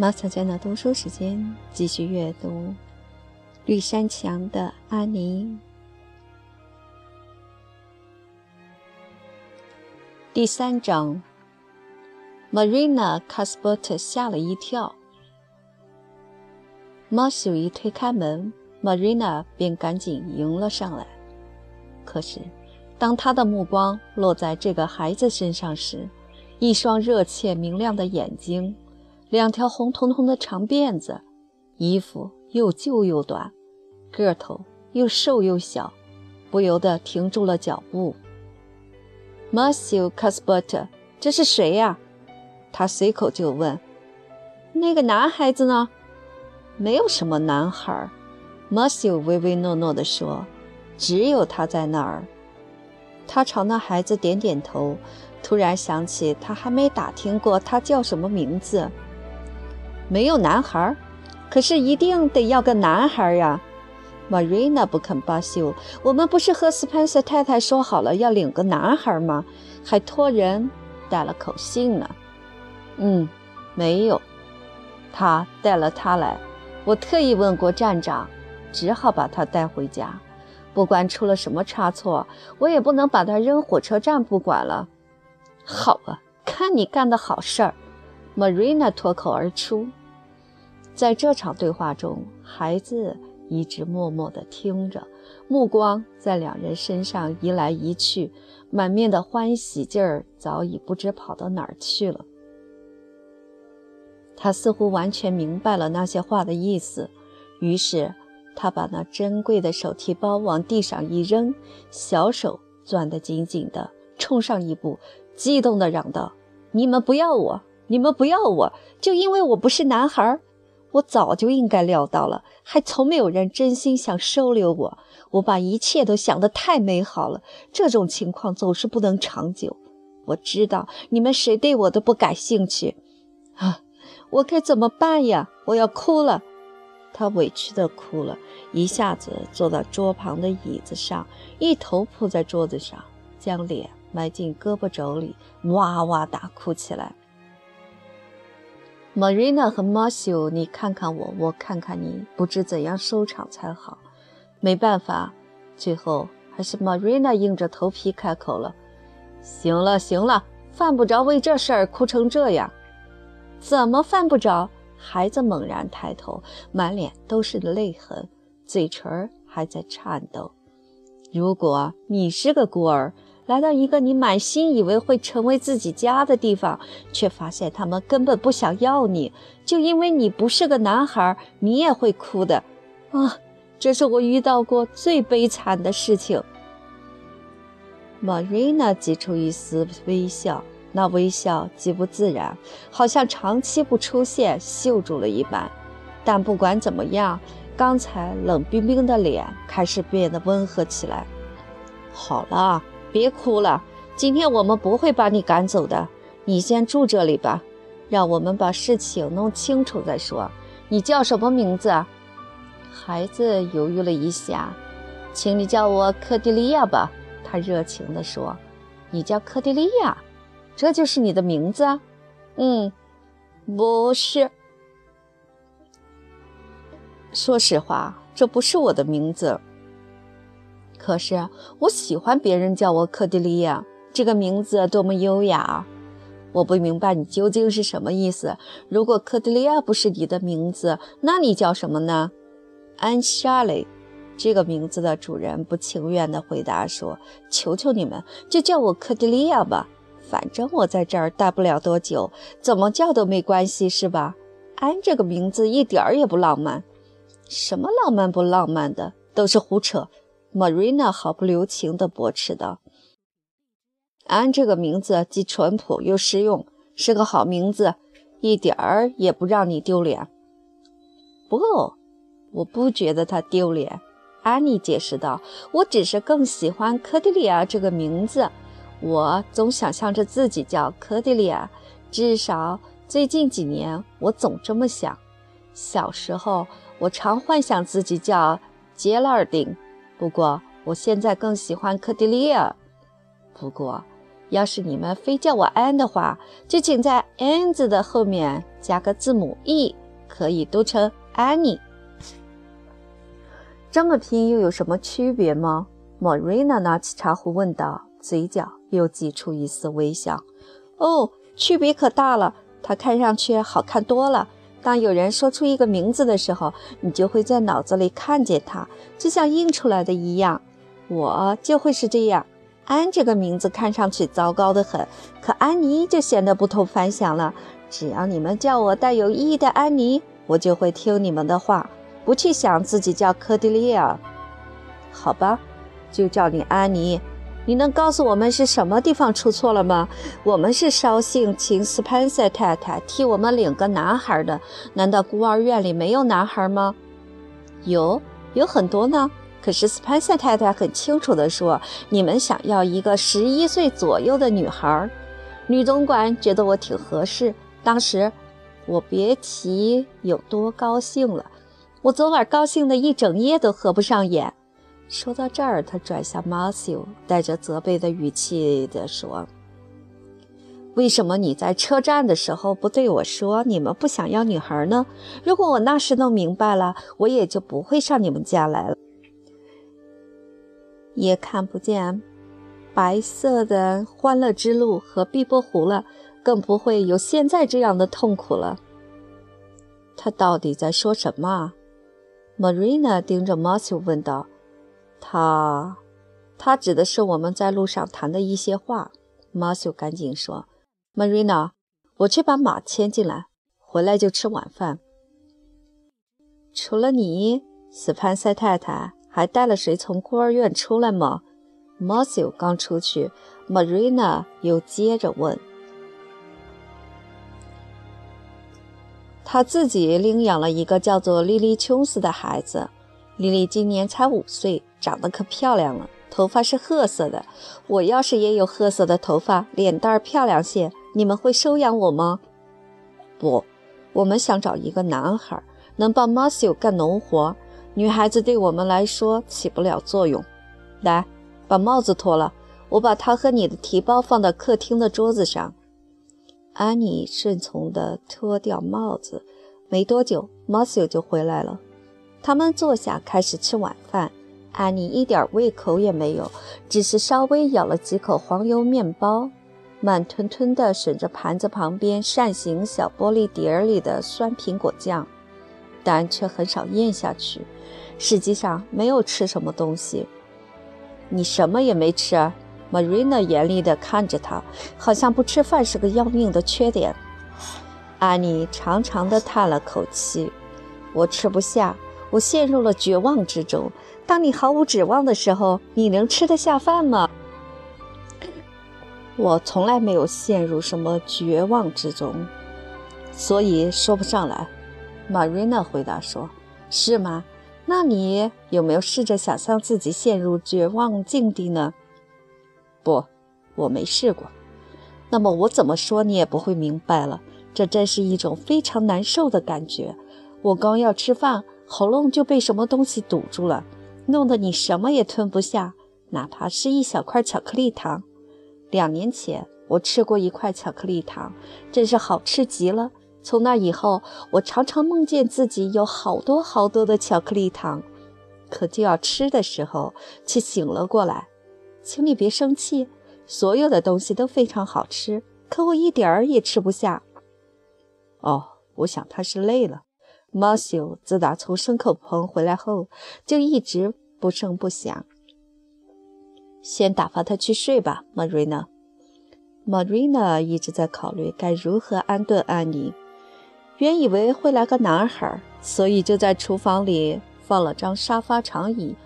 马小娟的读书时间，继续阅读《绿山墙的安妮》第三章。Marina c a s p e r t 吓了一跳。马修一推开门，Marina 便赶紧迎了上来。可是，当他的目光落在这个孩子身上时，一双热切明亮的眼睛。两条红彤彤的长辫子，衣服又旧又短，个头又瘦又小，不由得停住了脚步。Matthew Casbert，这是谁呀？他随口就问。那个男孩子呢？没有什么男孩。Matthew 唯唯诺诺地说：“只有他在那儿。”他朝那孩子点点头，突然想起他还没打听过他叫什么名字。没有男孩，可是一定得要个男孩呀！Marina 不肯罢休。我们不是和斯潘塞太太说好了要领个男孩吗？还托人带了口信呢。嗯，没有，他带了他来。我特意问过站长，只好把他带回家。不管出了什么差错，我也不能把他扔火车站不管了。好啊，看你干的好事儿！Marina 脱口而出。在这场对话中，孩子一直默默地听着，目光在两人身上移来移去，满面的欢喜劲儿早已不知跑到哪儿去了。他似乎完全明白了那些话的意思，于是他把那珍贵的手提包往地上一扔，小手攥得紧紧的，冲上一步，激动地嚷道：“你们不要我！你们不要我！就因为我不是男孩！”我早就应该料到了，还从没有人真心想收留我。我把一切都想得太美好了，这种情况总是不能长久。我知道你们谁对我都不感兴趣，啊，我该怎么办呀？我要哭了。他委屈地哭了，一下子坐到桌旁的椅子上，一头扑在桌子上，将脸埋进胳膊肘里，哇哇大哭起来。Marina 和 Matthew，你看看我，我看看你，不知怎样收场才好。没办法，最后还是 Marina 硬着头皮开口了：“行了，行了，犯不着为这事儿哭成这样。怎么犯不着？”孩子猛然抬头，满脸都是泪痕，嘴唇还在颤抖。如果你是个孤儿，来到一个你满心以为会成为自己家的地方，却发现他们根本不想要你，就因为你不是个男孩，你也会哭的。啊，这是我遇到过最悲惨的事情。Marina 挤出一丝微笑，那微笑极不自然，好像长期不出现锈住了一般。但不管怎么样，刚才冷冰冰的脸开始变得温和起来。好了。别哭了，今天我们不会把你赶走的。你先住这里吧，让我们把事情弄清楚再说。你叫什么名字？孩子犹豫了一下，请你叫我克迪利亚吧。他热情地说：“你叫克迪利亚，这就是你的名字？”嗯，不是。说实话，这不是我的名字。可是我喜欢别人叫我克迪利亚，这个名字多么优雅！我不明白你究竟是什么意思。如果克迪利亚不是你的名字，那你叫什么呢？安莎蕾。这个名字的主人不情愿地回答说：“求求你们，就叫我克迪利亚吧。反正我在这儿待不了多久，怎么叫都没关系，是吧？”安这个名字一点儿也不浪漫。什么浪漫不浪漫的，都是胡扯。Marina 毫不留情地驳斥道：“安这个名字既淳朴又实用，是个好名字，一点儿也不让你丢脸。”“不，我不觉得他丢脸。”安妮解释道，“我只是更喜欢科迪利亚这个名字。我总想象着自己叫科迪利亚，至少最近几年我总这么想。小时候，我常幻想自己叫杰拉尔丁。”不过，我现在更喜欢科迪利亚。不过，要是你们非叫我安的话，就请在安字的后面加个字母 E，可以读成 Annie。这么拼又有什么区别吗莫瑞娜拿起茶壶问道，嘴角又挤出一丝微笑。哦，区别可大了，它看上去好看多了。当有人说出一个名字的时候，你就会在脑子里看见它，就像印出来的一样。我就会是这样。安这个名字看上去糟糕的很，可安妮就显得不同凡响了。只要你们叫我带有意义的安妮，我就会听你们的话，不去想自己叫科迪利亚。好吧，就叫你安妮。你能告诉我们是什么地方出错了吗？我们是捎信请斯潘塞太太替我们领个男孩的。难道孤儿院里没有男孩吗？有，有很多呢。可是斯潘塞太太很清楚地说：“你们想要一个十一岁左右的女孩。”女总管觉得我挺合适。当时我别提有多高兴了，我昨晚高兴的一整夜都合不上眼。说到这儿，他转向马修，带着责备的语气地说：“为什么你在车站的时候不对我说你们不想要女孩呢？如果我那时弄明白了，我也就不会上你们家来了。”也看不见白色的欢乐之路和碧波湖了，更不会有现在这样的痛苦了。他到底在说什么？Marina 盯着 Matthew 问道。他，他指的是我们在路上谈的一些话。马修赶紧说：“Marina，我去把马牵进来，回来就吃晚饭。除了你，斯潘塞太太。”还带了谁从孤儿院出来吗马修刚出去，Marina 又接着问。他自己领养了一个叫做莉莉·琼斯的孩子。莉莉今年才五岁，长得可漂亮了，头发是褐色的。我要是也有褐色的头发，脸蛋儿漂亮些，你们会收养我吗？不，我们想找一个男孩，能帮 Matthew 干农活。女孩子对我们来说起不了作用。来，把帽子脱了。我把它和你的提包放到客厅的桌子上。安妮顺从地脱掉帽子。没多久，马修就回来了。他们坐下开始吃晚饭。安妮一点胃口也没有，只是稍微咬了几口黄油面包，慢吞吞地吮着盘子旁边扇形小玻璃碟里的酸苹果酱。但却很少咽下去，实际上没有吃什么东西。你什么也没吃啊？Marina 严厉地看着他，好像不吃饭是个要命的缺点。安妮长长的叹了口气：“我吃不下，我陷入了绝望之中。当你毫无指望的时候，你能吃得下饭吗？”我从来没有陷入什么绝望之中，所以说不上来。Marina 回答说：“是吗？那你有没有试着想象自己陷入绝望境地呢？”“不，我没试过。”“那么我怎么说你也不会明白了。这真是一种非常难受的感觉。我刚要吃饭，喉咙就被什么东西堵住了，弄得你什么也吞不下，哪怕是一小块巧克力糖。两年前我吃过一块巧克力糖，真是好吃极了。”从那以后，我常常梦见自己有好多好多的巧克力糖，可就要吃的时候却醒了过来。请你别生气，所有的东西都非常好吃，可我一点儿也吃不下。哦，我想他是累了。马修自打从牲口棚回来后，就一直不声不响。先打发他去睡吧，Marina。Marina 一直在考虑该如何安顿安妮。原以为会来个男孩，所以就在厨房里放了张沙发长椅，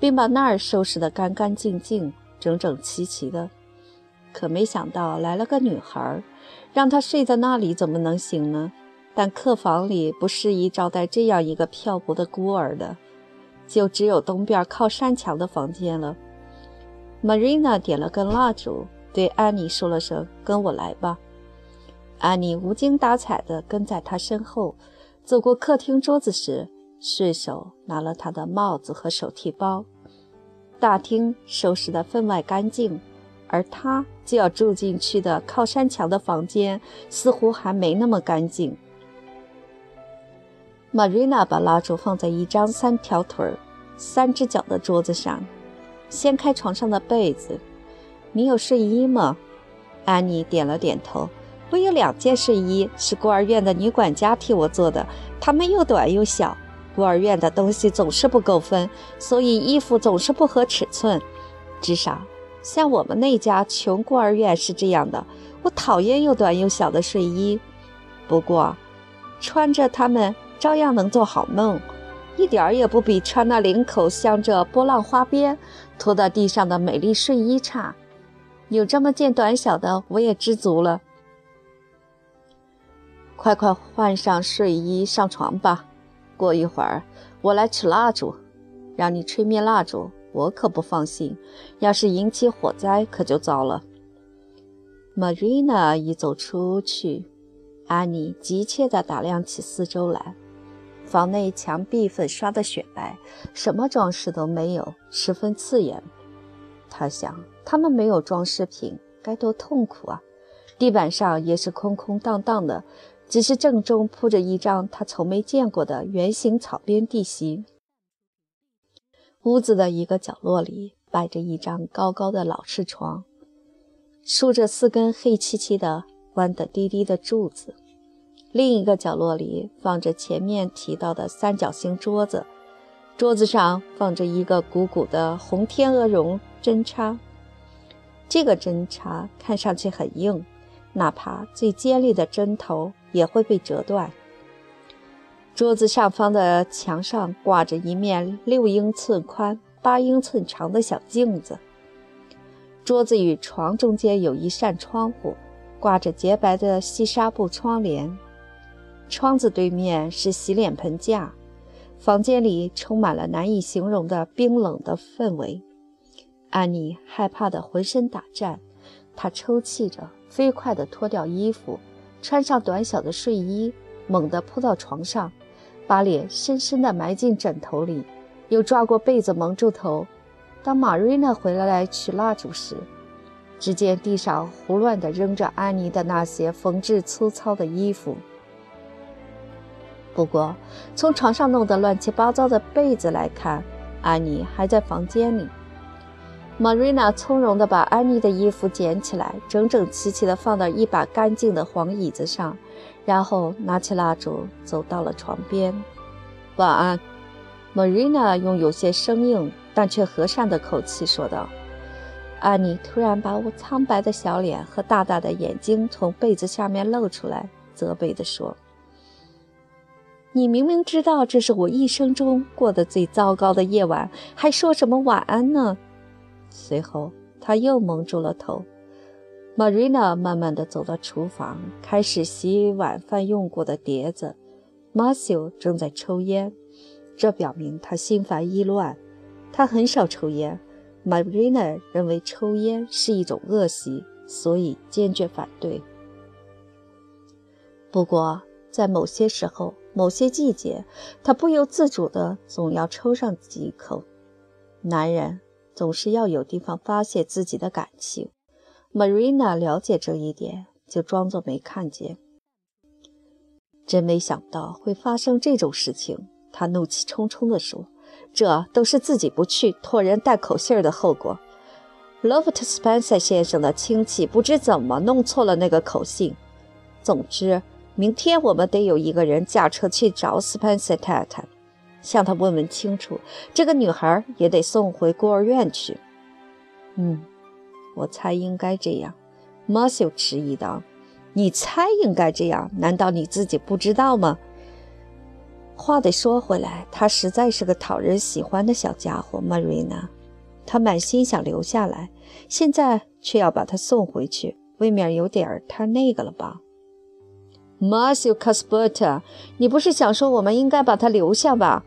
并把那儿收拾得干干净净、整整齐齐的。可没想到来了个女孩，让她睡在那里怎么能行呢？但客房里不适宜招待这样一个漂泊的孤儿的，就只有东边靠山墙的房间了。Marina 点了根蜡烛，对安妮说了声：“跟我来吧。”安妮无精打采地跟在他身后，走过客厅桌子时，顺手拿了他的帽子和手提包。大厅收拾得分外干净，而他就要住进去的靠山墙的房间似乎还没那么干净。Marina 把蜡烛放在一张三条腿儿、三只脚的桌子上，掀开床上的被子。你有睡衣吗？安妮点了点头。我有两件睡衣，是孤儿院的女管家替我做的，它们又短又小。孤儿院的东西总是不够分，所以衣服总是不合尺寸。至少，像我们那家穷孤儿院是这样的。我讨厌又短又小的睡衣，不过，穿着它们照样能做好梦，一点儿也不比穿那领口镶着波浪花边、拖到地上的美丽睡衣差。有这么件短小的，我也知足了。快快换上睡衣，上床吧。过一会儿，我来取蜡烛，让你吹灭蜡烛。我可不放心，要是引起火灾，可就糟了。Marina 一走出去，安妮急切地打量起四周来。房内墙壁粉刷得雪白，什么装饰都没有，十分刺眼。他想，他们没有装饰品，该多痛苦啊！地板上也是空空荡荡的。只是正中铺着一张他从没见过的圆形草编地席。屋子的一个角落里摆着一张高高的老式床，竖着四根黑漆漆的、弯得低低的柱子。另一个角落里放着前面提到的三角形桌子，桌子上放着一个鼓鼓的红天鹅绒针插。这个针插看上去很硬，哪怕最尖利的针头。也会被折断。桌子上方的墙上挂着一面六英寸宽、八英寸长的小镜子。桌子与床中间有一扇窗户，挂着洁白的细纱布窗帘。窗子对面是洗脸盆架。房间里充满了难以形容的冰冷的氛围。安妮害怕得浑身打颤，她抽泣着，飞快地脱掉衣服。穿上短小的睡衣，猛地扑到床上，把脸深深地埋进枕头里，又抓过被子蒙住头。当玛瑞娜回来取蜡烛时，只见地上胡乱地扔着安妮的那些缝制粗糙的衣服。不过，从床上弄得乱七八糟的被子来看，安妮还在房间里。Marina 从容地把安妮的衣服捡起来，整整齐齐地放到一把干净的黄椅子上，然后拿起蜡烛，走到了床边。晚安，Marina 用有些生硬但却和善的口气说道。安妮突然把我苍白的小脸和大大的眼睛从被子下面露出来，责备地说：“你明明知道这是我一生中过得最糟糕的夜晚，还说什么晚安呢？”随后，他又蒙住了头。Marina 慢慢地走到厨房，开始洗晚饭用过的碟子。Matthew 正在抽烟，这表明他心烦意乱。他很少抽烟。Marina 认为抽烟是一种恶习，所以坚决反对。不过，在某些时候、某些季节，他不由自主地总要抽上几口。男人。总是要有地方发泄自己的感情。Marina 了解这一点，就装作没看见。真没想到会发生这种事情，他怒气冲冲地说：“这都是自己不去，托人带口信儿的后果。Loft Spencer 先生的亲戚不知怎么弄错了那个口信。总之，明天我们得有一个人驾车去找 Spencer 太太。”向他问问清楚，这个女孩也得送回孤儿院去。嗯，我猜应该这样。马修迟疑道：“你猜应该这样？难道你自己不知道吗？”话得说回来，他实在是个讨人喜欢的小家伙。玛瑞娜，他满心想留下来，现在却要把他送回去，未免有点太那个了吧？马修·卡斯伯特，你不是想说我们应该把他留下吧？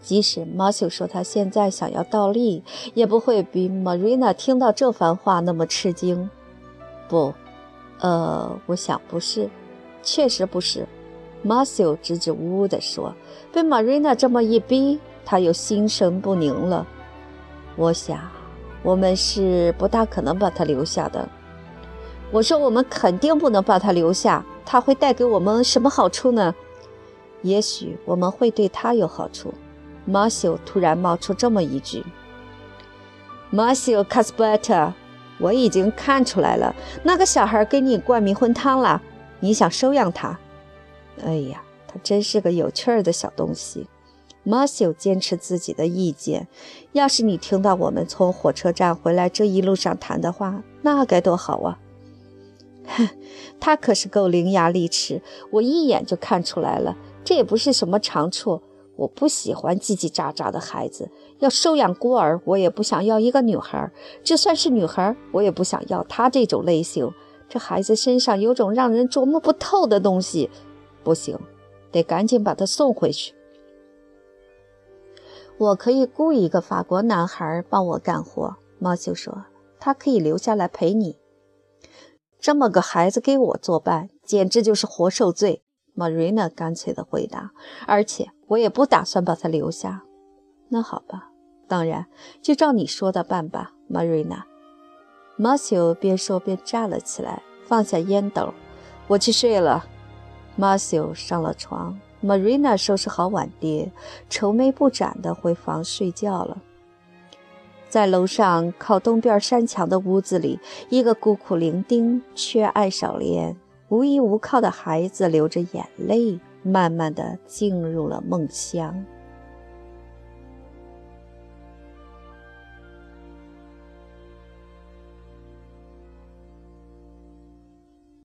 即使马修说他现在想要倒立，也不会比 Marina 听到这番话那么吃惊。不，呃，我想不是，确实不是。马修支支吾吾地说，被 Marina 这么一逼，他又心神不宁了。我想，我们是不大可能把他留下的。我说我们肯定不能把他留下，他会带给我们什么好处呢？也许我们会对他有好处。马修突然冒出这么一句：“马修·卡斯伯特，我已经看出来了，那个小孩给你灌迷魂汤了，你想收养他？哎呀，他真是个有趣儿的小东西。”马修坚持自己的意见。要是你听到我们从火车站回来这一路上谈的话，那该多好啊！哼，他可是够伶牙俐齿，我一眼就看出来了。这也不是什么长处。我不喜欢叽叽喳喳的孩子。要收养孤儿，我也不想要一个女孩。就算是女孩，我也不想要她这种类型。这孩子身上有种让人琢磨不透的东西，不行，得赶紧把他送回去。我可以雇一个法国男孩帮我干活，猫修说。他可以留下来陪你。这么个孩子给我作伴，简直就是活受罪。Marina 干脆地回答。而且我也不打算把他留下。那好吧，当然就照你说的办吧，Marina。马修边说边站了起来，放下烟斗。我去睡了。马修上了床。Marina 收拾好碗碟，愁眉不展地回房睡觉了。在楼上靠东边山墙的屋子里，一个孤苦伶仃、缺爱少怜、无依无靠的孩子流着眼泪，慢慢地进入了梦乡。